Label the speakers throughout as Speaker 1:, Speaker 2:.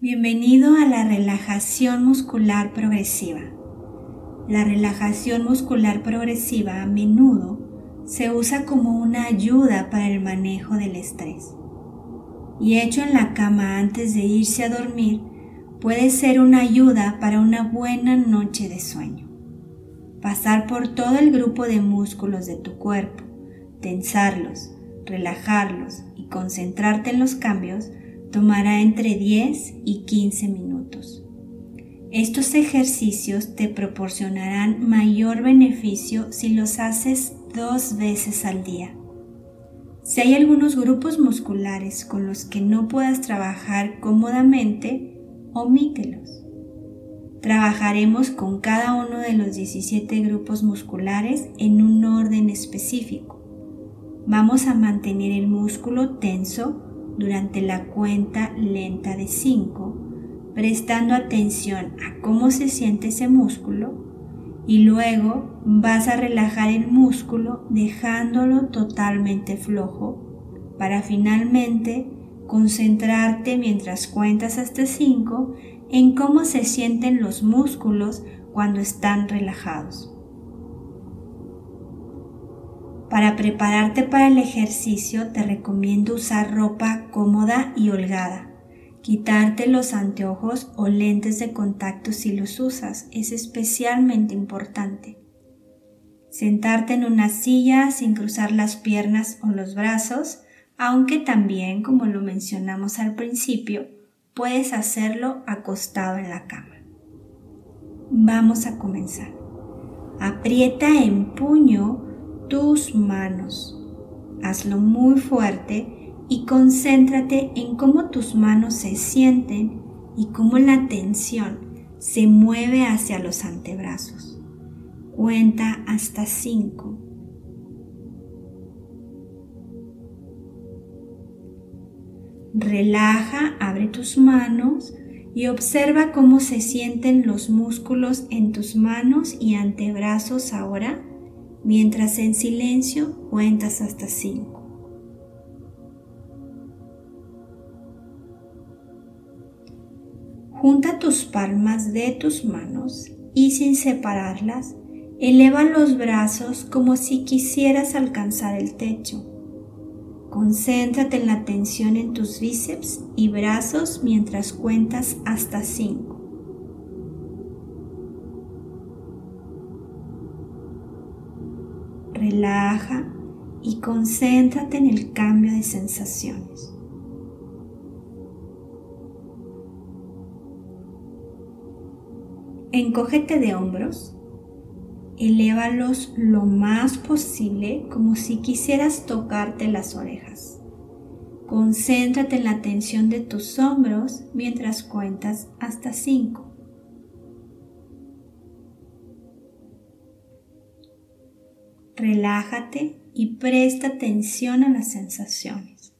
Speaker 1: Bienvenido a la relajación muscular progresiva. La relajación muscular progresiva a menudo se usa como una ayuda para el manejo del estrés. Y hecho en la cama antes de irse a dormir, puede ser una ayuda para una buena noche de sueño. Pasar por todo el grupo de músculos de tu cuerpo, tensarlos, relajarlos y concentrarte en los cambios tomará entre 10 y 15 minutos. Estos ejercicios te proporcionarán mayor beneficio si los haces dos veces al día. Si hay algunos grupos musculares con los que no puedas trabajar cómodamente, omítelos. Trabajaremos con cada uno de los 17 grupos musculares en un orden específico. Vamos a mantener el músculo tenso durante la cuenta lenta de 5, prestando atención a cómo se siente ese músculo y luego vas a relajar el músculo dejándolo totalmente flojo para finalmente concentrarte mientras cuentas hasta 5 en cómo se sienten los músculos cuando están relajados. Para prepararte para el ejercicio te recomiendo usar ropa cómoda y holgada. Quitarte los anteojos o lentes de contacto si los usas es especialmente importante. Sentarte en una silla sin cruzar las piernas o los brazos, aunque también, como lo mencionamos al principio, puedes hacerlo acostado en la cama. Vamos a comenzar. Aprieta en puño tus manos. Hazlo muy fuerte y concéntrate en cómo tus manos se sienten y cómo la tensión se mueve hacia los antebrazos. Cuenta hasta 5. Relaja, abre tus manos y observa cómo se sienten los músculos en tus manos y antebrazos ahora mientras en silencio cuentas hasta cinco. Junta tus palmas de tus manos y sin separarlas, eleva los brazos como si quisieras alcanzar el techo. Concéntrate en la tensión en tus bíceps y brazos mientras cuentas hasta cinco. Relaja y concéntrate en el cambio de sensaciones. Encógete de hombros, elévalos lo más posible como si quisieras tocarte las orejas. Concéntrate en la tensión de tus hombros mientras cuentas hasta 5. Relájate y presta atención a las sensaciones.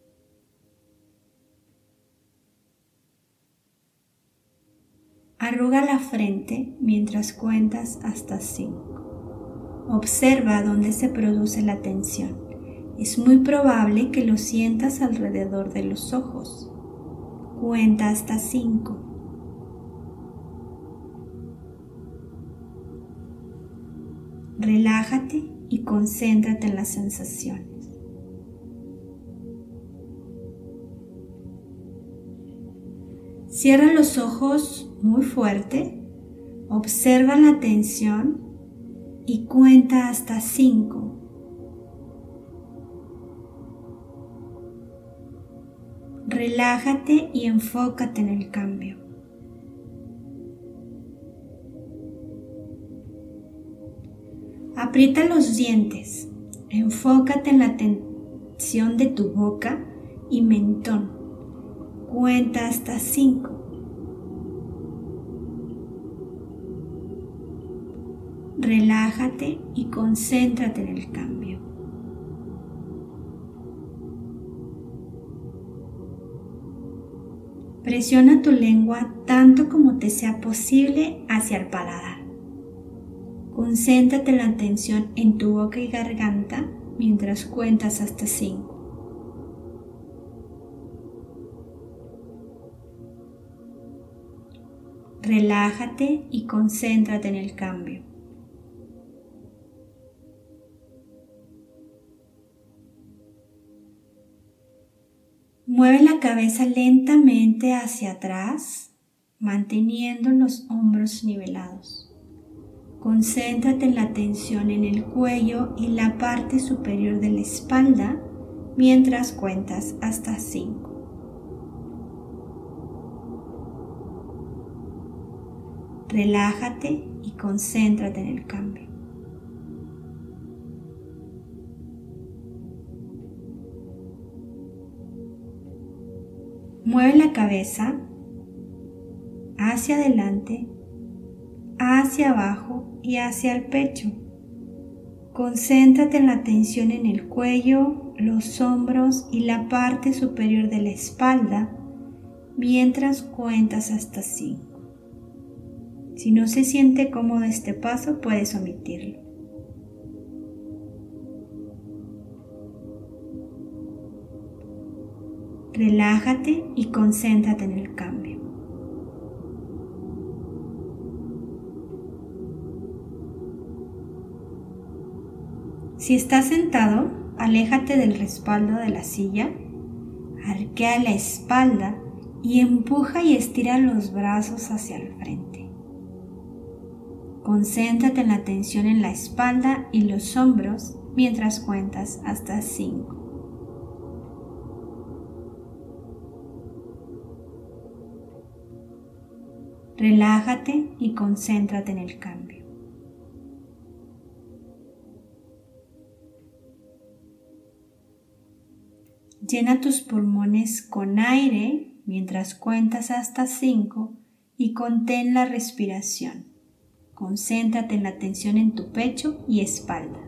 Speaker 1: Arruga la frente mientras cuentas hasta 5. Observa dónde se produce la tensión. Es muy probable que lo sientas alrededor de los ojos. Cuenta hasta 5. Relájate y concéntrate en las sensaciones. Cierra los ojos muy fuerte, observa la tensión y cuenta hasta 5. Relájate y enfócate en el cambio. Aprieta los dientes. Enfócate en la tensión de tu boca y mentón. Cuenta hasta 5. Relájate y concéntrate en el cambio. Presiona tu lengua tanto como te sea posible hacia el paladar. Concéntrate la atención en tu boca y garganta mientras cuentas hasta 5. Relájate y concéntrate en el cambio. Mueve la cabeza lentamente hacia atrás, manteniendo los hombros nivelados. Concéntrate en la tensión en el cuello y la parte superior de la espalda mientras cuentas hasta 5. Relájate y concéntrate en el cambio. Mueve la cabeza hacia adelante, hacia abajo y hacia el pecho. Concéntrate en la tensión en el cuello, los hombros y la parte superior de la espalda mientras cuentas hasta 5. Si no se siente cómodo este paso, puedes omitirlo. Relájate y concéntrate en el cambio. Si estás sentado, aléjate del respaldo de la silla, arquea la espalda y empuja y estira los brazos hacia el frente. Concéntrate en la tensión en la espalda y los hombros mientras cuentas hasta 5. Relájate y concéntrate en el cambio. Llena tus pulmones con aire mientras cuentas hasta 5 y contén la respiración. Concéntrate en la tensión en tu pecho y espalda.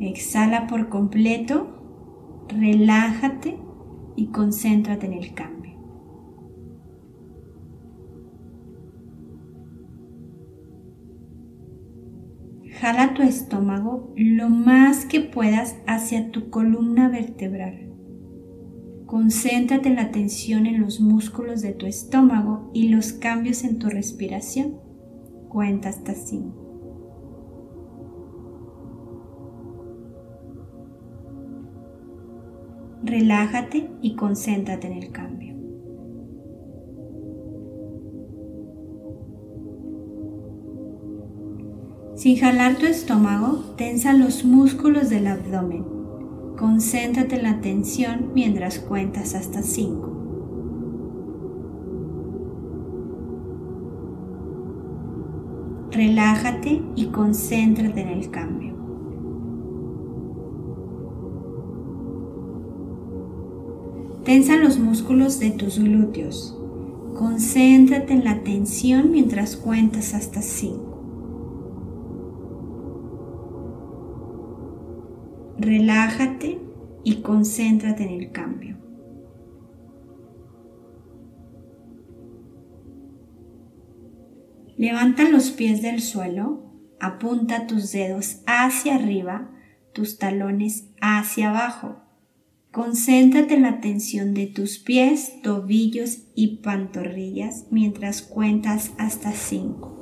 Speaker 1: Exhala por completo, relájate y concéntrate en el cambio. Jala tu estómago lo más que puedas hacia tu columna vertebral. Concéntrate en la tensión en los músculos de tu estómago y los cambios en tu respiración. Cuenta hasta 5. relájate y concéntrate en el cambio. Sin jalar tu estómago, tensa los músculos del abdomen. Concéntrate en la tensión mientras cuentas hasta 5. Relájate y concéntrate en el cambio. Tensa los músculos de tus glúteos. Concéntrate en la tensión mientras cuentas hasta 5. Relájate y concéntrate en el cambio. Levanta los pies del suelo, apunta tus dedos hacia arriba, tus talones hacia abajo Concéntrate en la tensión de tus pies, tobillos y pantorrillas mientras cuentas hasta 5.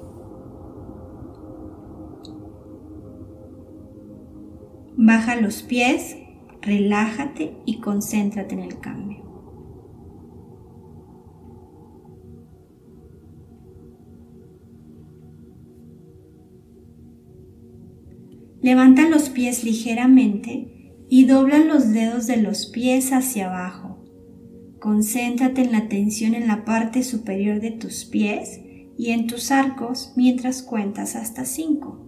Speaker 1: Baja los pies, relájate y concéntrate en el cambio. Levanta los pies ligeramente y dobla los dedos de los pies hacia abajo. Concéntrate en la tensión en la parte superior de tus pies y en tus arcos mientras cuentas hasta 5.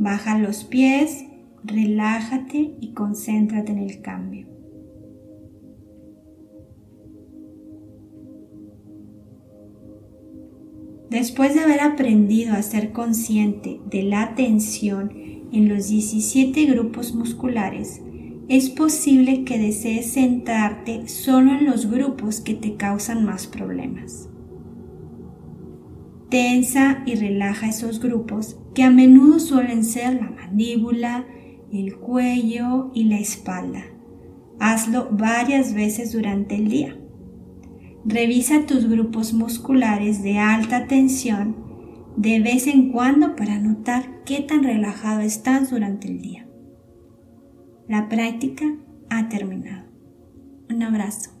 Speaker 1: Baja los pies, relájate y concéntrate en el cambio. Después de haber aprendido a ser consciente de la tensión en los 17 grupos musculares, es posible que desees centrarte solo en los grupos que te causan más problemas. Tensa y relaja esos grupos que a menudo suelen ser la mandíbula, el cuello y la espalda. Hazlo varias veces durante el día. Revisa tus grupos musculares de alta tensión de vez en cuando para notar qué tan relajado estás durante el día. La práctica ha terminado. Un abrazo.